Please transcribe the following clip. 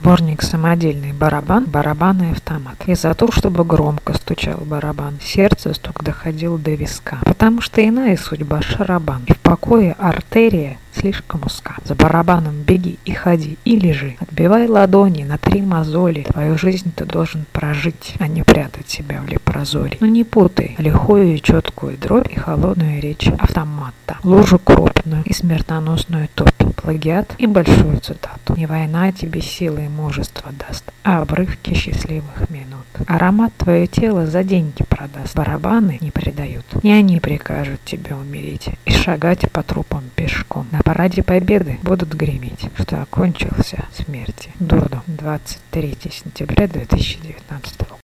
Сборник «Самодельный барабан», барабан и автомат. И за то, чтобы громко стучал барабан, сердце стук доходил до виска. Потому что иная судьба шарабан. И в покое артерия слишком узка. За барабаном беги и ходи, и лежи. Отбивай ладони на три мозоли. Твою жизнь ты должен прожить, а не прятать себя в лепрозоре. Но не путай лихую и четкую дробь и холодную речь автомата. Лужу крупную и смертоносную топь. Плагиат и большую цитату. Не война тебе силы и мужество даст, а обрывки счастливых минут. Аромат твое тело за деньги продаст. Барабаны не предают. Не они прикажут тебе умереть и шагать по трупам пешком. На параде победы будут греметь, что окончился смерти. Дурду, 23 сентября 2019 года.